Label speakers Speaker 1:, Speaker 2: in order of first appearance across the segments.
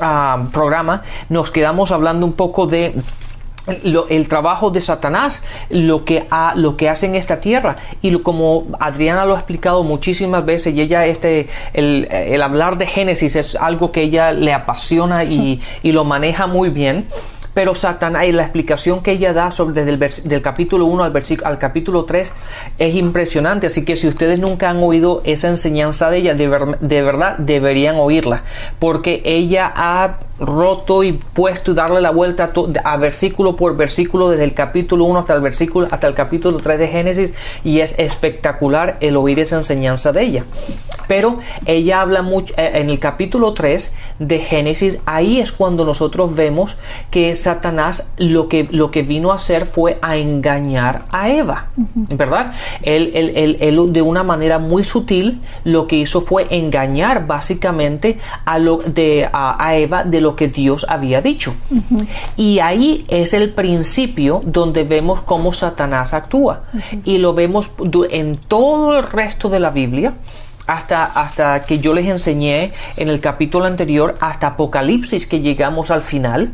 Speaker 1: uh, programa nos quedamos hablando un poco de lo, el trabajo de Satanás, lo que, ha, lo que hace en esta tierra. Y lo, como Adriana lo ha explicado muchísimas veces, y ella, este, el, el hablar de Génesis es algo que ella le apasiona y, y lo maneja muy bien. Pero Satanás, y la explicación que ella da sobre desde el del capítulo 1 al, al capítulo 3 es impresionante. Así que si ustedes nunca han oído esa enseñanza de ella, de, ver, de verdad deberían oírla. Porque ella ha roto y puesto y darle la vuelta a, a, versículo por versículo desde el capítulo 1 hasta el versículo hasta el capítulo 3 de Génesis y es espectacular el oír esa enseñanza de ella. Pero ella habla mucho eh, en el capítulo 3 de Génesis, ahí es cuando nosotros vemos que Satanás lo que, lo que vino a hacer fue a engañar a Eva. ¿verdad? Él, él, él, él, de una manera muy sutil lo que hizo fue engañar básicamente a, lo, de, a, a Eva de lo que Dios había dicho. Uh -huh. Y ahí es el principio donde vemos cómo Satanás actúa. Uh -huh. Y lo vemos en todo el resto de la Biblia. Hasta, hasta que yo les enseñé en el capítulo anterior, hasta Apocalipsis, que llegamos al final.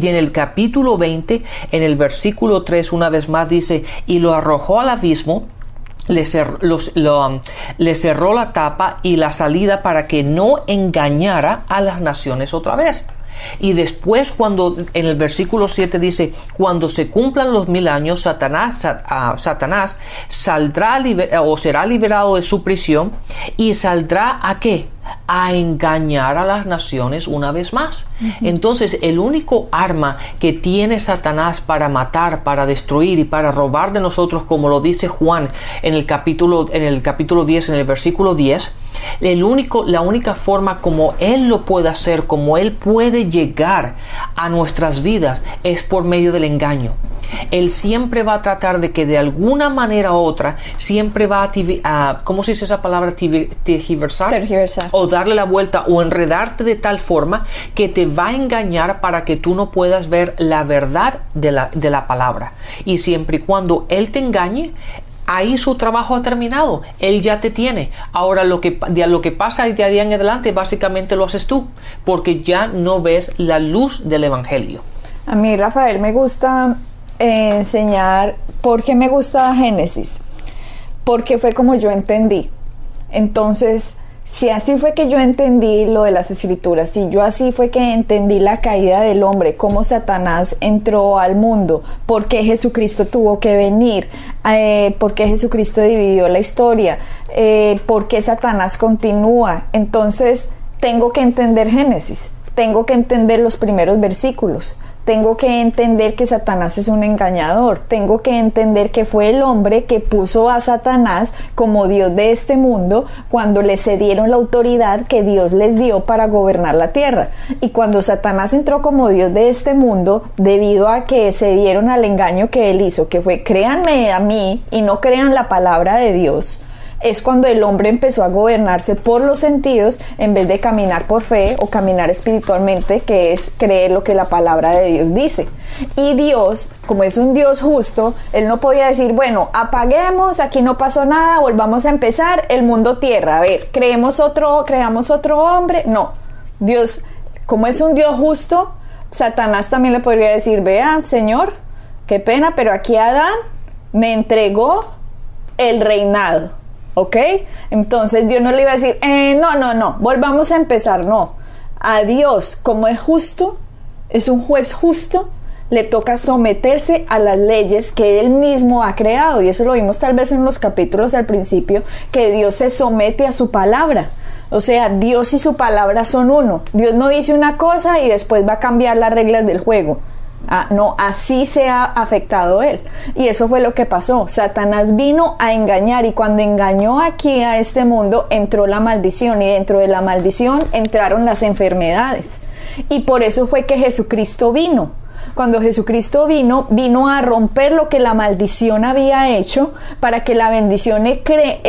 Speaker 1: Y en el capítulo 20, en el versículo 3, una vez más dice, y lo arrojó al abismo, le, um, le, cerró la tapa y la salida para que no engañara a las naciones otra vez. Y después cuando en el versículo 7 dice, cuando se cumplan los mil años, Satanás, uh, Satanás saldrá o será liberado de su prisión y saldrá a qué? A engañar a las naciones una vez más. Uh -huh. Entonces, el único arma que tiene Satanás para matar, para destruir y para robar de nosotros, como lo dice Juan en el capítulo, en el capítulo 10, en el versículo 10, el único, la única forma como Él lo puede hacer, como Él puede llegar a nuestras vidas, es por medio del engaño. Él siempre va a tratar de que de alguna manera u otra, siempre va a, a ¿cómo se dice esa palabra? Tergiversar.
Speaker 2: Tergiversar.
Speaker 1: O darle la vuelta o enredarte de tal forma que te va a engañar para que tú no puedas ver la verdad de la, de la palabra. Y siempre y cuando Él te engañe, ahí su trabajo ha terminado. Él ya te tiene. Ahora lo que, de lo que pasa de ahí en adelante básicamente lo haces tú, porque ya no ves la luz del Evangelio.
Speaker 2: A mí, Rafael, me gusta eh, enseñar por qué me gusta Génesis. Porque fue como yo entendí. Entonces, si así fue que yo entendí lo de las escrituras, si yo así fue que entendí la caída del hombre, cómo Satanás entró al mundo, por qué Jesucristo tuvo que venir, eh, por qué Jesucristo dividió la historia, eh, por qué Satanás continúa, entonces tengo que entender Génesis, tengo que entender los primeros versículos tengo que entender que Satanás es un engañador, tengo que entender que fue el hombre que puso a Satanás como Dios de este mundo cuando le cedieron la autoridad que Dios les dio para gobernar la tierra. Y cuando Satanás entró como Dios de este mundo, debido a que se dieron al engaño que él hizo, que fue créanme a mí y no crean la palabra de Dios, es cuando el hombre empezó a gobernarse por los sentidos en vez de caminar por fe o caminar espiritualmente, que es creer lo que la palabra de Dios dice. Y Dios, como es un Dios justo, Él no podía decir, bueno, apaguemos, aquí no pasó nada, volvamos a empezar, el mundo tierra, a ver, creemos otro, creamos otro hombre. No, Dios, como es un Dios justo, Satanás también le podría decir, vea, Señor, qué pena, pero aquí Adán me entregó el reinado. ¿Ok? Entonces Dios no le iba a decir, eh, no, no, no, volvamos a empezar, no. A Dios, como es justo, es un juez justo, le toca someterse a las leyes que él mismo ha creado. Y eso lo vimos tal vez en los capítulos al principio, que Dios se somete a su palabra. O sea, Dios y su palabra son uno. Dios no dice una cosa y después va a cambiar las reglas del juego. Ah, no, así se ha afectado él. Y eso fue lo que pasó. Satanás vino a engañar y cuando engañó aquí a este mundo entró la maldición y dentro de la maldición entraron las enfermedades. Y por eso fue que Jesucristo vino. Cuando Jesucristo vino, vino a romper lo que la maldición había hecho para que la bendición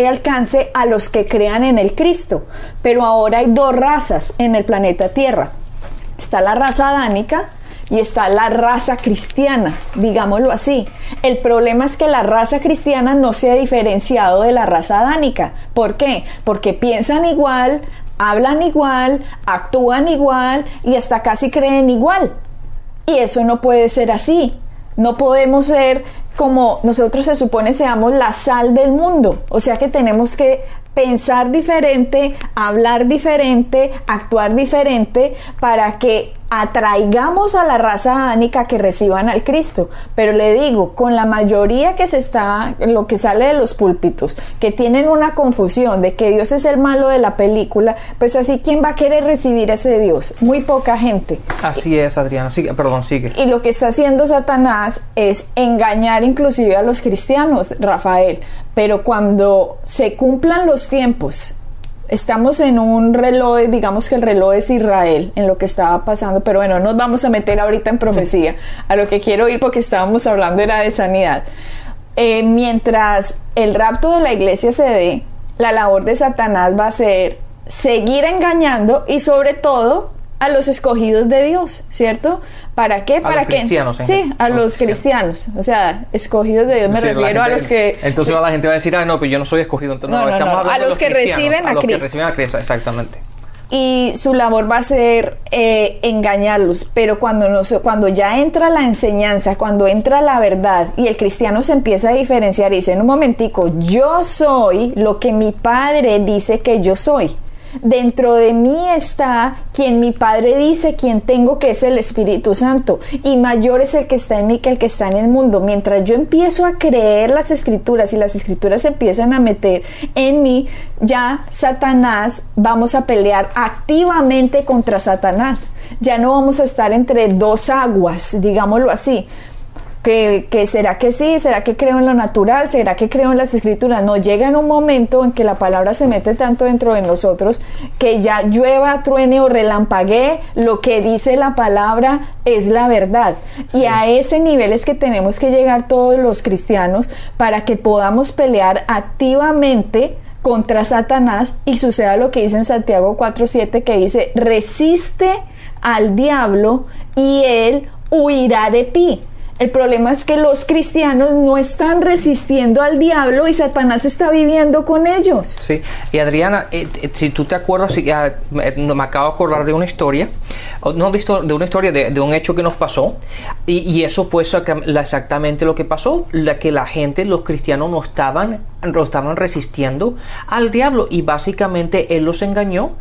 Speaker 2: alcance a los que crean en el Cristo. Pero ahora hay dos razas en el planeta Tierra. Está la raza adánica, y está la raza cristiana, digámoslo así. El problema es que la raza cristiana no se ha diferenciado de la raza adánica. ¿Por qué? Porque piensan igual, hablan igual, actúan igual y hasta casi creen igual. Y eso no puede ser así. No podemos ser como nosotros se supone seamos la sal del mundo. O sea que tenemos que pensar diferente, hablar diferente, actuar diferente para que atraigamos a la raza adánica que reciban al Cristo. Pero le digo, con la mayoría que se está, lo que sale de los púlpitos, que tienen una confusión de que Dios es el malo de la película, pues así, ¿quién va a querer recibir a ese Dios? Muy poca gente.
Speaker 1: Así es, Adriana. Sigue, perdón, sigue.
Speaker 2: Y lo que está haciendo Satanás es engañar inclusive a los cristianos, Rafael. Pero cuando se cumplan los tiempos estamos en un reloj, digamos que el reloj es Israel, en lo que estaba pasando, pero bueno, nos vamos a meter ahorita en profecía. A lo que quiero ir porque estábamos hablando era de sanidad. Eh, mientras el rapto de la iglesia se dé, la labor de Satanás va a ser seguir engañando y sobre todo a los escogidos de Dios, ¿cierto? ¿Para qué? Para
Speaker 1: que
Speaker 2: sí, a los cristianos, o sea, escogidos de Dios me refiero a los que
Speaker 1: Entonces la gente va a decir, "Ah, no, pues yo no soy escogido." Entonces, no, estamos hablando
Speaker 2: a los, que reciben a,
Speaker 1: a los
Speaker 2: Cristo.
Speaker 1: que reciben a Cristo, exactamente.
Speaker 2: Y su labor va a ser eh, engañarlos, pero cuando, no, cuando ya entra la enseñanza, cuando entra la verdad y el cristiano se empieza a diferenciar y dice, en un momentico, yo soy lo que mi padre dice que yo soy. Dentro de mí está quien mi Padre dice, quien tengo que es el Espíritu Santo. Y mayor es el que está en mí que el que está en el mundo. Mientras yo empiezo a creer las escrituras y las escrituras se empiezan a meter en mí, ya Satanás vamos a pelear activamente contra Satanás. Ya no vamos a estar entre dos aguas, digámoslo así que, será que sí, será que creo en lo natural, será que creo en las escrituras. No, llega en un momento en que la palabra se mete tanto dentro de nosotros que ya llueva, truene o relampaguee, lo que dice la palabra es la verdad. Y a ese nivel es que tenemos que llegar todos los cristianos para que podamos pelear activamente contra Satanás y suceda lo que dice en Santiago 4.7 que dice, resiste al diablo y él huirá de ti. El problema es que los cristianos no están resistiendo al diablo y Satanás está viviendo con ellos.
Speaker 1: Sí, y Adriana, eh, eh, si tú te acuerdas, me, acabo de acordar de una historia, no de, una historia, de, un hecho que nos pasó, y, eso fue exactamente lo que pasó, la que la gente, los cristianos no estaban, no estaban resistiendo al diablo y básicamente él los engañó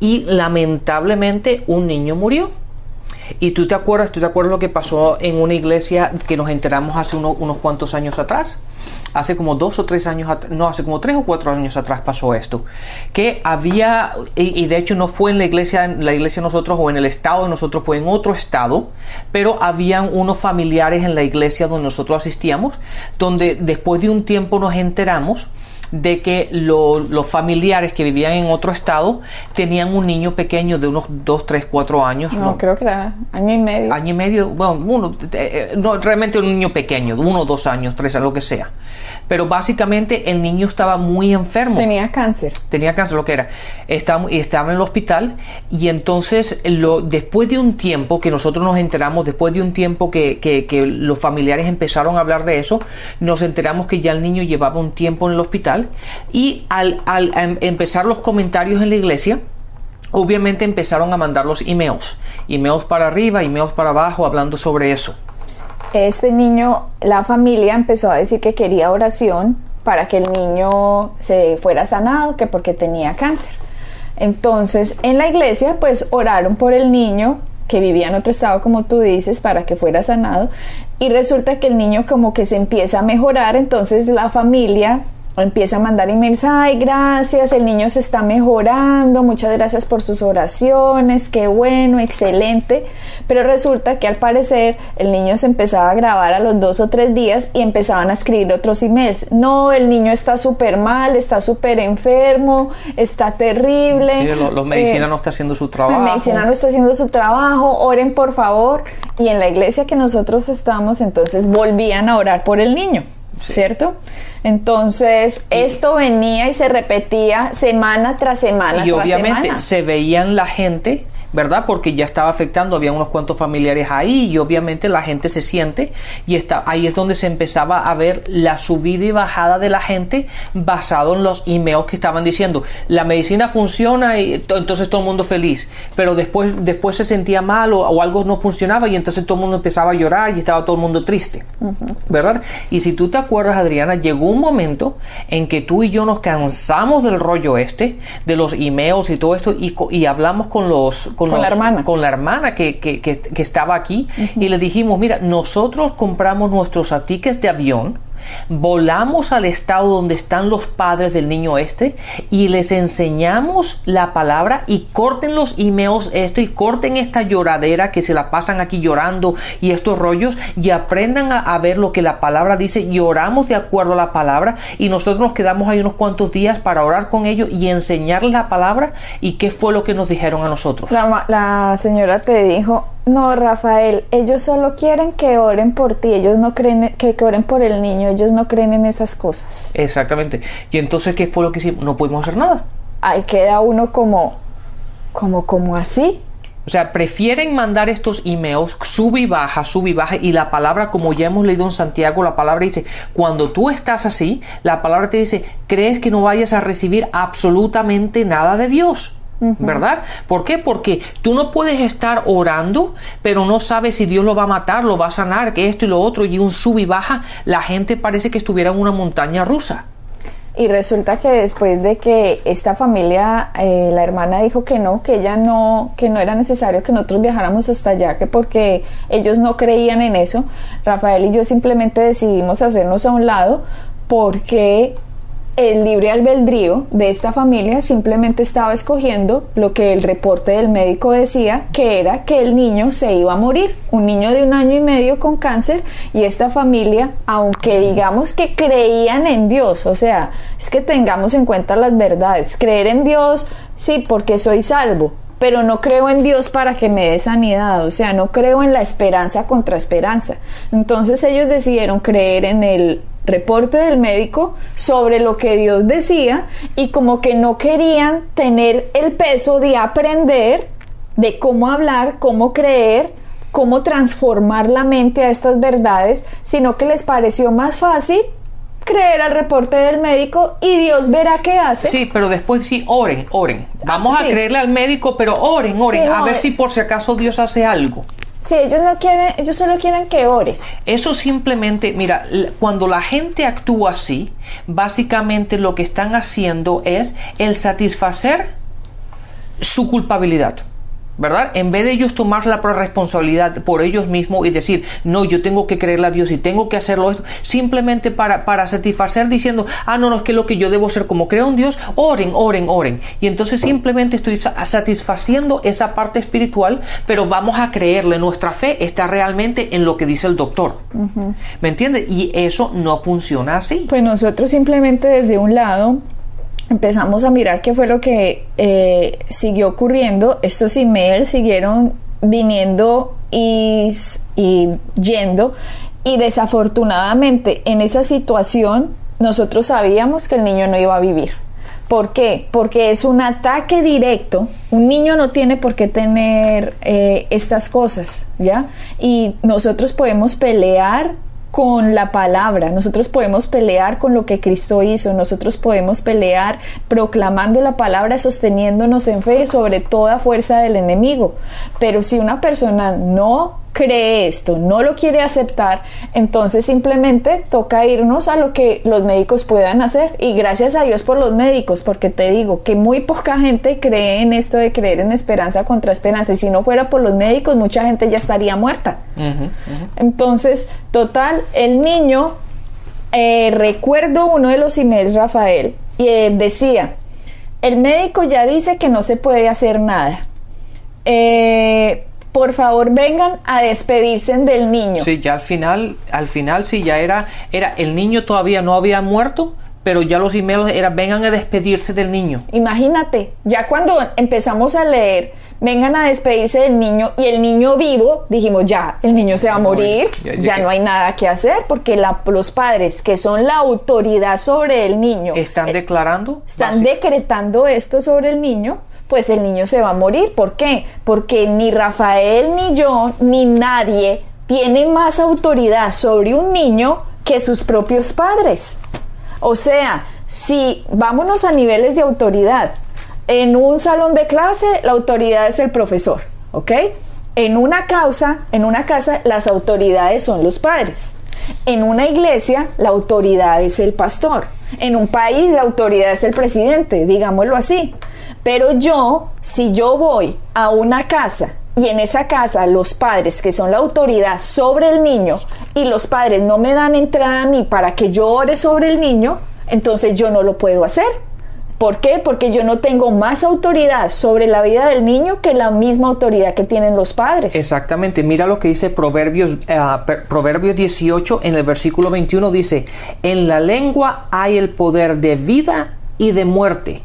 Speaker 1: y lamentablemente un niño murió. Y tú te acuerdas, tú te acuerdas lo que pasó en una iglesia que nos enteramos hace unos cuantos años atrás. Hace como dos o tres años, no, hace como tres o cuatro años atrás pasó esto. Que había, y, de hecho no fue en la iglesia, en la iglesia nosotros o en el estado de nosotros, fue en otro estado, pero habían unos familiares en la iglesia donde nosotros asistíamos, donde después de un tiempo nos enteramos de que los familiares que vivían en otro estado tenían un niño pequeño de unos 2, 3, 4 años.
Speaker 2: No, creo que era año y medio.
Speaker 1: Año y medio, bueno, uno, eh, eh, no, realmente un niño pequeño, de 1, 2 años, 3, lo que sea. Pero básicamente el niño estaba muy enfermo.
Speaker 2: Tenía cáncer.
Speaker 1: Tenía cáncer, lo que era. Estaba, y estaba en el hospital y entonces lo, después de un tiempo que nosotros nos enteramos, después de un tiempo que, que, que los familiares empezaron a hablar de eso, nos enteramos que ya el niño llevaba un tiempo en el hospital y al, al em, empezar los comentarios en la iglesia, obviamente empezaron a mandar los emails, emails para arriba, emails para abajo, hablando sobre eso
Speaker 2: este niño, la familia empezó a decir que quería oración para que el niño se fuera sanado, que porque tenía cáncer. Entonces, en la iglesia, pues oraron por el niño que vivía en otro estado, como tú dices, para que fuera sanado. Y resulta que el niño como que se empieza a mejorar, entonces la familia empieza a mandar emails, ay, gracias, el niño se está mejorando, muchas gracias por sus oraciones, qué bueno, excelente. Pero resulta que al parecer el niño se empezaba a grabar a los dos o tres días y empezaban a escribir otros emails. No, el niño está súper mal, está súper enfermo, está terrible.
Speaker 1: los, medicina eh, no está haciendo su trabajo.
Speaker 2: La medicina no está haciendo su trabajo, oren por favor. Y en la iglesia que nosotros estamos, entonces volvían a orar por el niño. ¿Cierto? Entonces, esto venía y se repetía semana tras semana.
Speaker 1: Y obviamente se veían la gente ¿verdad? Porque ya estaba afectando, había unos cuantos familiares ahí y obviamente la gente se siente y está, ahí es donde se empezaba a ver la subida y bajada de la gente basado en los emails que estaban diciendo, la medicina funciona y entonces todo el mundo feliz, pero después, después se sentía mal o, algo no funcionaba y entonces todo el mundo empezaba a llorar y estaba todo el mundo triste, ¿verdad? Y si tú te acuerdas, Adriana, llegó un momento en que tú y yo nos cansamos del rollo este, de los emails y todo esto y, y hablamos con los con, la hermana, con la hermana que, que, que, estaba aquí y le dijimos, mira, nosotros compramos nuestros tickets de avión volamos al estado donde están los padres del niño este y les enseñamos la palabra y corten los emails esto y corten esta lloradera que se la pasan aquí llorando y estos rollos y aprendan a, ver lo que la palabra dice lloramos de acuerdo a la palabra y nosotros nos quedamos ahí unos cuantos días para orar con ellos y enseñarles la palabra y qué fue lo que nos dijeron a nosotros.
Speaker 2: La señora te dijo, no, Rafael, ellos solo quieren que oren por ti, ellos no creen que, oren por el niño, ellos no creen en esas cosas.
Speaker 1: Exactamente. Y entonces, ¿qué fue lo que hicimos? No pudimos hacer nada.
Speaker 2: Ahí queda uno como, como, como así.
Speaker 1: O sea, prefieren mandar estos emails, sube y baja, sube y baja, y la palabra, como ya hemos leído en Santiago, la palabra dice, cuando tú estás así, la palabra te dice, crees que no vayas a recibir absolutamente nada de Dios. ¿Verdad? ¿Por qué? Porque tú no puedes estar orando, pero no sabes si Dios lo va a matar, lo va a sanar, que esto y lo otro, y un sub y baja, la gente parece que estuviera en una montaña rusa.
Speaker 2: Y resulta que después de que esta familia, eh, la hermana dijo que no, que ella no, que no era necesario que nosotros viajáramos hasta allá, que porque ellos no creían en eso, Rafael y yo simplemente decidimos hacernos a un lado porque el libre albedrío de esta familia simplemente estaba escogiendo lo que el reporte del médico decía, que era que el niño se iba a morir, un niño de un año y medio con cáncer, y esta familia, aunque digamos que creían en Dios, o sea, es que tengamos en cuenta las verdades, creer en Dios, sí, porque soy salvo, pero no creo en Dios para que me dé sanidad, o sea, no creo en la esperanza contra esperanza. Entonces ellos decidieron creer en el reporte del médico sobre lo que Dios decía y como que no querían tener el peso de aprender de cómo hablar, cómo creer, cómo transformar la mente a estas verdades, sino que les pareció más fácil creer al reporte del médico y Dios verá qué hace.
Speaker 1: Sí, pero después sí, oren, oren. Vamos a creerle al médico, pero oren, oren, a ver si por si acaso Dios hace algo.
Speaker 2: Sí, ellos no quieren, ellos solo quieren que ores.
Speaker 1: Eso simplemente, mira, cuando la gente actúa así, básicamente lo que están haciendo es el satisfacer su culpabilidad. ¿Verdad? En vez de ellos tomar la responsabilidad por ellos mismos y decir, no, yo tengo que creerle a Dios y tengo que hacerlo esto, simplemente para, para satisfacer diciendo, ah, no, no, es que lo que yo debo ser como creo en Dios, oren, oren, oren. Y entonces simplemente estoy satisfaciendo esa parte espiritual, pero vamos a creerle, nuestra fe está realmente en lo que dice el doctor. ¿Me entiendes? Y eso no funciona así.
Speaker 2: Pues nosotros simplemente desde un lado empezamos a mirar qué fue lo que eh, siguió ocurriendo. Estos emails siguieron viniendo y, y yendo y desafortunadamente en esa situación nosotros sabíamos que el niño no iba a vivir. ¿Por qué? Porque es un ataque directo. Un niño no tiene por qué tener eh, estas cosas, ¿ya? Y nosotros podemos pelear con la palabra, nosotros podemos pelear con lo que Cristo hizo, nosotros podemos pelear proclamando la palabra, sosteniéndonos en fe sobre toda fuerza del enemigo. Pero si una persona no cree esto, no lo quiere aceptar, entonces simplemente toca irnos a lo que los médicos puedan hacer. Y gracias a Dios por los médicos, porque te digo que muy poca gente cree en esto de creer en esperanza contra esperanza. Y si no fuera por los médicos, mucha gente ya estaría muerta. Entonces, total, el niño eh, recuerdo uno de los emails, Rafael, y eh, decía, el médico ya dice que no se puede hacer nada. Eh, por favor vengan a despedirse del niño.
Speaker 1: Sí, ya al final, al final sí, ya era, era, el niño todavía no había muerto, pero ya los emails eran vengan a despedirse del niño.
Speaker 2: Imagínate, ya cuando empezamos a leer, vengan a despedirse del niño y el niño vivo, dijimos ya, el niño se va a morir, ya, no hay nada que hacer porque los padres que son la autoridad sobre el niño
Speaker 1: están declarando,
Speaker 2: están decretando esto sobre el niño pues el niño se va a morir. ¿Por qué? Porque ni Rafael, ni yo, ni nadie tiene más autoridad sobre un niño que sus propios padres. O sea, si vámonos a niveles de autoridad, en un salón de clase la autoridad es el profesor, ¿ok? En una causa, en una casa, las autoridades son los padres. En una iglesia, la autoridad es el pastor. En un país, la autoridad es el presidente, digámoslo así. Pero yo, si yo voy a una casa y en esa casa los padres, que son la autoridad sobre el niño, y los padres no me dan entrada a mí para que yo ore sobre el niño, entonces yo no lo puedo hacer. ¿Por qué? Porque yo no tengo más autoridad sobre la vida del niño que la misma autoridad que tienen los padres.
Speaker 1: Exactamente. Mira lo que dice Proverbios, eh, Proverbios 18 en el versículo 21 dice, en la lengua hay el poder de vida y de muerte.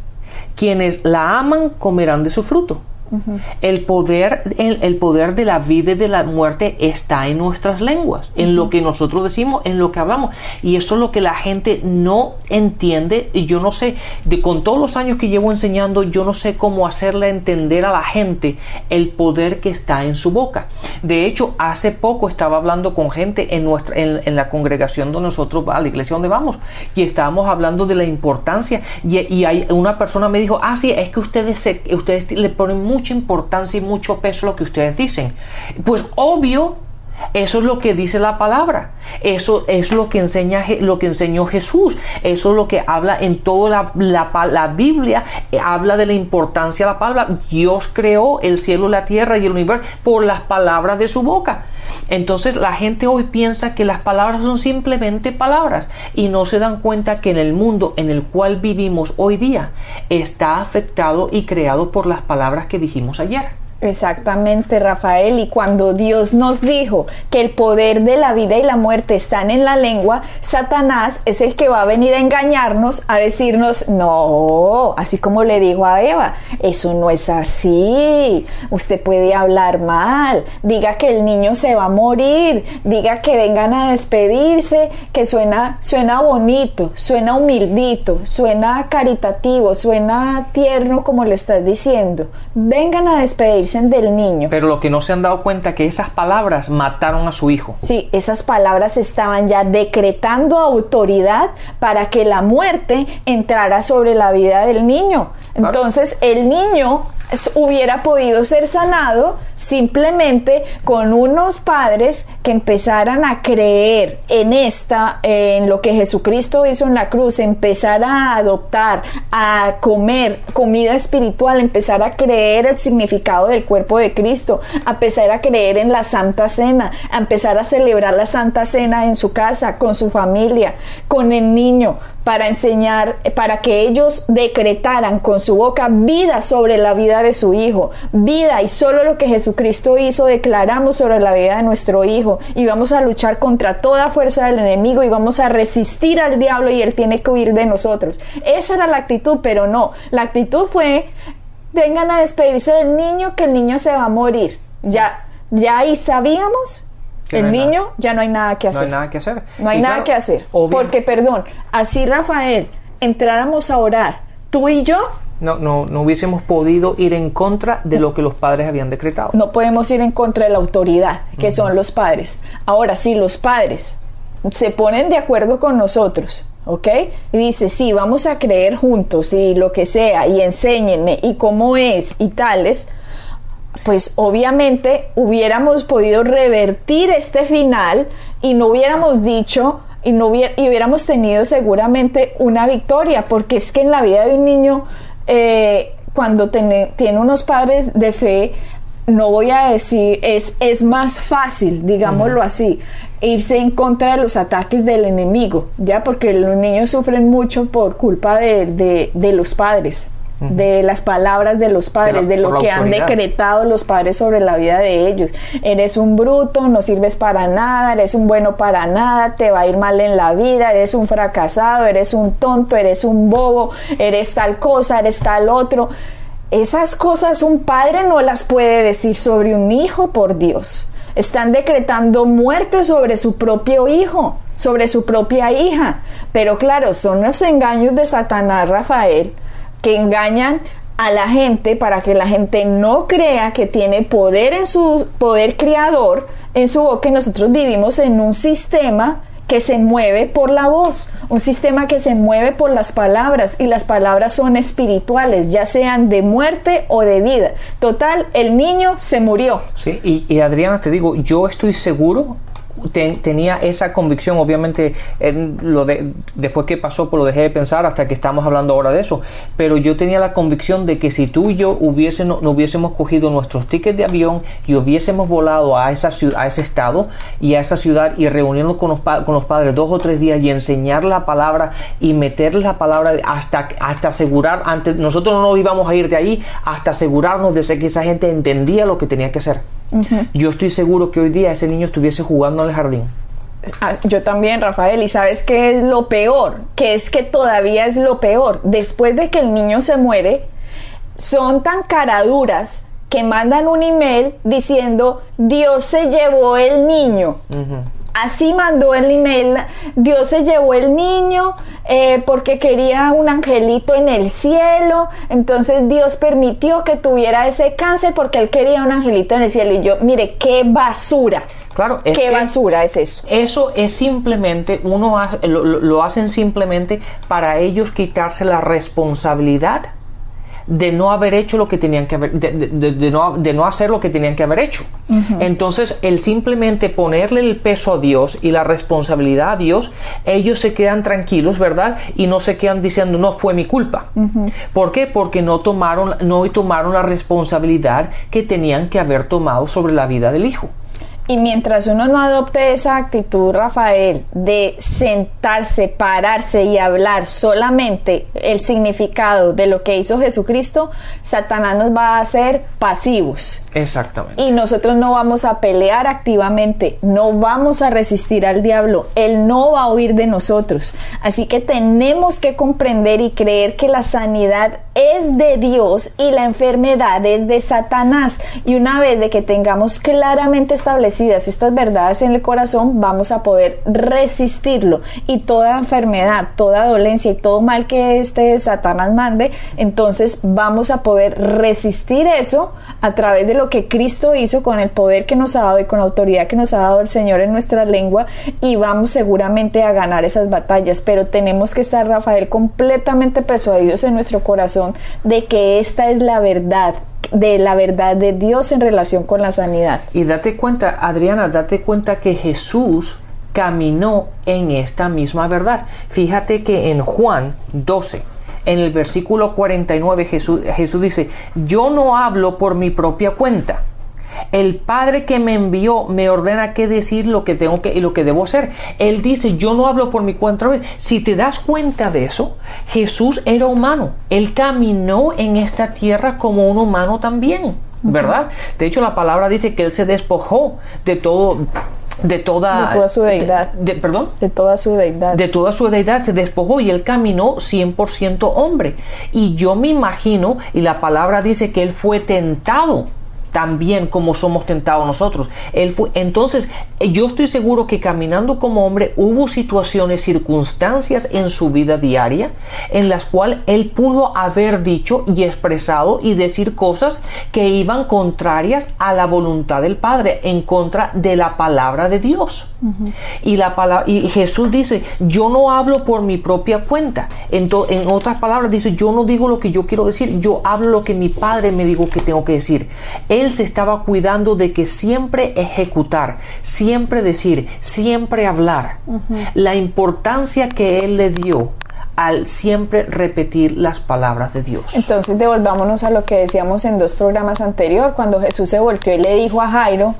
Speaker 1: Quienes la aman comerán de su fruto. El poder, el, poder de la vida y de la muerte está en nuestras lenguas, en lo que nosotros decimos, en lo que hablamos. Y eso es lo que la gente no entiende. Y yo no sé, de, con todos los años que llevo enseñando, yo no sé cómo hacerle entender a la gente el poder que está en su boca. De hecho, hace poco estaba hablando con gente en, nuestra, en, la congregación donde nosotros, a la iglesia donde vamos, y estábamos hablando de la importancia. Y, y hay, una persona me dijo, ah, sí, es que ustedes, se, ustedes le ponen mucho mucha importancia y mucho peso lo que ustedes dicen. Pues obvio, eso es lo que dice la palabra. Eso es lo que enseña lo que enseñó Jesús. Eso es lo que habla en toda la, la, Biblia. Eh, habla de la importancia de la palabra. Dios creó el cielo, la tierra y el universo por las palabras de su boca. Entonces la gente hoy piensa que las palabras son simplemente palabras y no se dan cuenta que en el mundo en el cual vivimos hoy día está afectado y creado por las palabras que dijimos ayer.
Speaker 2: Exactamente, Rafael. Y cuando Dios nos dijo que el poder de la vida y la muerte están en la lengua, Satanás es el que va a venir a engañarnos, a decirnos, no, así como le dijo a Eva, eso no es así. Usted puede hablar mal, diga que el niño se va a morir, diga que vengan a despedirse, que suena, suena bonito, suena humildito, suena caritativo, suena tierno como le estás diciendo. Vengan a despedirse del niño.
Speaker 1: Pero lo que no se han dado cuenta que esas palabras mataron a su hijo.
Speaker 2: Sí, esas palabras estaban ya decretando autoridad para que la muerte entrara sobre la vida del niño. Entonces el niño hubiera podido ser sanado simplemente con unos padres que empezaran a creer en esta, en lo que Jesucristo hizo en la cruz, empezar a adoptar, a comer comida espiritual, empezar a creer el significado del cuerpo de Cristo, a empezar a creer en la Santa Cena, a empezar a celebrar la Santa Cena en su casa, con su familia, con el niño, para enseñar, para que ellos decretaran con su boca vida sobre la vida de su hijo, vida y solo lo que Jesucristo hizo declaramos sobre la vida de nuestro hijo y vamos a luchar contra toda fuerza del enemigo y vamos a resistir al diablo y él tiene que huir de nosotros. Esa era la actitud, pero no, la actitud fue vengan a despedirse del niño que el niño se va a morir. Ya ya ahí sabíamos el niño ya no hay nada que hacer.
Speaker 1: No hay nada que hacer.
Speaker 2: No hay nada que hacer. Porque, perdón, así Rafael, entráramos a orar, tú y yo.
Speaker 1: No, no, no hubiésemos podido ir en contra de lo que los padres habían decretado.
Speaker 2: No podemos ir en contra de la autoridad, que son los padres. Ahora, sí, los padres se ponen de acuerdo con nosotros, ¿ok? Y dice, sí, vamos a creer juntos y lo que sea, y enséñenme, y cómo es, y tales pues obviamente hubiéramos podido revertir este final y no hubiéramos dicho y, no hubiéramos tenido seguramente una victoria, porque es que en la vida de un niño, eh, cuando tiene unos padres de fe, no voy a decir, es, es más fácil, digámoslo así, irse en contra de los ataques del enemigo, ¿ya? Porque los niños sufren mucho por culpa de, de los padres de las palabras de los padres, de, lo que han decretado los padres sobre la vida de ellos. Eres un bruto, no sirves para nada, eres un bueno para nada, te va a ir mal en la vida, eres un fracasado, eres un tonto, eres un bobo, eres tal cosa, eres tal otro. Esas cosas un padre no las puede decir sobre un hijo, por Dios. Están decretando muerte sobre su propio hijo, sobre su propia hija. Pero claro, son los engaños de Satanás, Rafael, que engañan a la gente para que la gente no crea que tiene poder en su poder creador en su boca y nosotros vivimos en un sistema que se mueve por la voz, un sistema que se mueve por las palabras y las palabras son espirituales, ya sean de muerte o de vida. Total, el niño se murió.
Speaker 1: Sí, y, y Adriana, te digo, yo estoy seguro tenía esa convicción, obviamente, en lo de, después que pasó, pues lo dejé de pensar hasta que estamos hablando ahora de eso, pero yo tenía la convicción de que si tú y yo hubiésemos, no hubiésemos cogido nuestros tickets de avión y hubiésemos volado a, esa ciudad, a ese estado y a esa ciudad y reunirnos con los, con los padres dos o tres días y enseñar la palabra y meterles la palabra hasta, hasta asegurar, antes, nosotros no íbamos a ir de ahí hasta asegurarnos de que esa gente entendía lo que tenía que hacer. Yo estoy seguro que hoy día ese niño estuviese jugando en el jardín.
Speaker 2: Ah, yo también, Rafael, y sabes qué es lo peor, que es que todavía es lo peor. Después de que el niño se muere, son tan caraduras que mandan un email diciendo Dios se llevó el niño. Así mandó el email, Dios se llevó el niño eh, porque quería un angelito en el cielo, entonces Dios permitió que tuviera ese cáncer porque él quería un angelito en el cielo. Y yo, mire, qué basura.
Speaker 1: Claro,
Speaker 2: ¿Qué basura es eso?
Speaker 1: Eso es simplemente, uno lo hacen simplemente para ellos quitarse la responsabilidad de no haber hecho lo que tenían que haber, de, no, hacer lo que tenían que haber hecho. Entonces, el simplemente ponerle el peso a Dios y la responsabilidad a Dios, ellos se quedan tranquilos, ¿verdad? Y no se quedan diciendo, no fue mi culpa. ¿Por qué? Porque no tomaron, no tomaron la responsabilidad que tenían que haber tomado sobre la vida del hijo.
Speaker 2: Y mientras uno no adopte esa actitud, Rafael, de sentarse, pararse y hablar solamente el significado de lo que hizo Jesucristo, Satanás nos va a hacer pasivos.
Speaker 1: Exactamente.
Speaker 2: Y nosotros no vamos a pelear activamente, no vamos a resistir al diablo, él no va a huir de nosotros. Así que tenemos que comprender y creer que la sanidad es de Dios y la enfermedad es de Satanás. Y una vez de que tengamos claramente establecido estas verdades en el corazón, vamos a poder resistirlo. Y toda enfermedad, toda dolencia y todo mal que este Satanás mande, entonces vamos a poder resistir eso a través de lo que Cristo hizo con el poder que nos ha dado y con la autoridad que nos ha dado el Señor en nuestra lengua y vamos seguramente a ganar esas batallas. Pero tenemos que estar, Rafael, completamente persuadidos en nuestro corazón de que esta es la verdad de la verdad de Dios en relación con la sanidad.
Speaker 1: Y date cuenta, Adriana, date cuenta que Jesús caminó en esta misma verdad. Fíjate que en Juan 12, en el versículo 49, Jesús, Jesús dice, yo no hablo por mi propia cuenta el Padre que me envió me ordena qué decir, lo que tengo que y lo que debo hacer. Él dice, yo no hablo por mi cuenta. Si te das cuenta de eso, Jesús era humano. Él caminó en esta tierra como un humano también, ¿verdad? De hecho, la palabra dice que él se despojó de todo de toda,
Speaker 2: de toda su deidad.
Speaker 1: ¿Perdón?
Speaker 2: De toda su deidad.
Speaker 1: De toda su deidad se despojó y él caminó 100% hombre. Y yo me imagino, y la palabra dice que él fue tentado también como somos tentados nosotros. Él fue, entonces, yo estoy seguro que caminando como hombre hubo situaciones, circunstancias en su vida diaria en las cuales él pudo haber dicho y expresado y decir cosas que iban contrarias a la voluntad del Padre, en contra de la palabra de Dios. Y la palabra y Jesús dice, "Yo no hablo por mi propia cuenta." En, en otras palabras dice, "Yo no digo lo que yo quiero decir, yo hablo lo que mi Padre me dijo que tengo que decir." él se estaba cuidando de que siempre ejecutar, siempre decir, siempre hablar. La importancia que él le dio al siempre repetir las palabras de Dios.
Speaker 2: Entonces devolvámonos a lo que decíamos en dos programas anterior, cuando Jesús se volteó y le dijo a Jairo,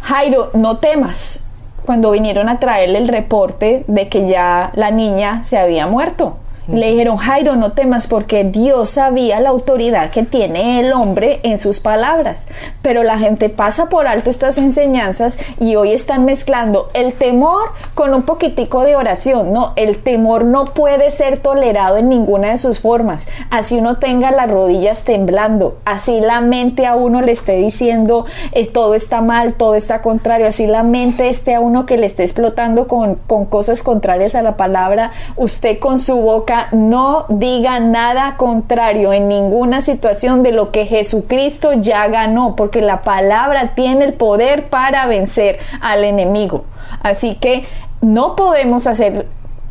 Speaker 2: Jairo, no temas, cuando vinieron a traerle el reporte de que ya la niña se había muerto. Le dijeron, Jairo, no temas porque Dios sabía la autoridad que tiene el hombre en sus palabras. Pero la gente pasa por alto estas enseñanzas y hoy están mezclando el temor con un poquitico de oración. No, el temor no puede ser tolerado en ninguna de sus formas. Así uno tenga las rodillas temblando, así la mente a uno le esté diciendo eh, todo está mal, todo está contrario, así la mente esté a uno que le esté explotando con, con cosas contrarias a la palabra, usted con su boca no diga nada contrario en ninguna situación de lo que Jesucristo ya ganó, porque la palabra tiene el poder para vencer al enemigo. Así que no podemos hacer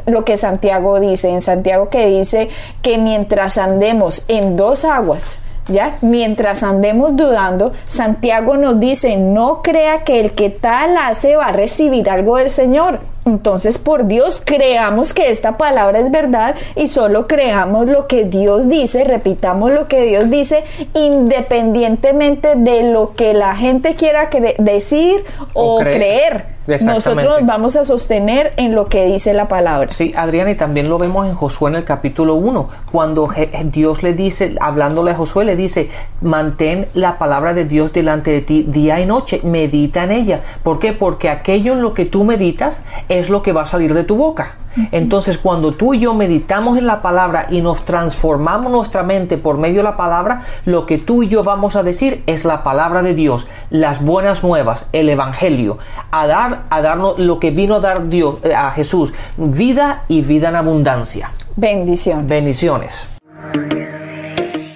Speaker 2: lo que Santiago dice, en Santiago que dice que mientras andemos en dos aguas, ¿Ya? Mientras andemos dudando, Santiago nos dice, no crea que el que tal hace va a recibir algo del Señor. Entonces, por Dios, creamos que esta palabra es verdad y solo creamos lo que Dios dice, repitamos lo que Dios dice, independientemente de lo que la gente quiera decir o, creer. Nosotros nos vamos a sostener en lo que dice la palabra.
Speaker 1: Sí, Adriana, y también lo vemos en Josué en el capítulo 1, cuando Dios le dice, hablándole a Josué, le dice, mantén la palabra de Dios delante de ti día y noche, medita en ella. ¿Por qué? Porque aquello en lo que tú meditas es lo que va a salir de tu boca. Entonces, cuando tú y yo meditamos en la palabra y nos transformamos nuestra mente por medio de la palabra, lo que tú y yo vamos a decir es la palabra de Dios, las buenas nuevas, el evangelio, a dar a darnos lo que vino a dar Dios eh, a Jesús, vida y vida en abundancia.
Speaker 2: Bendiciones.
Speaker 1: Bendiciones.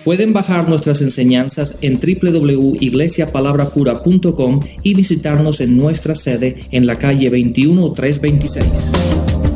Speaker 3: Pueden bajar nuestras enseñanzas en www.iglesiapalabracura.com y visitarnos en nuestra sede en la calle 21326.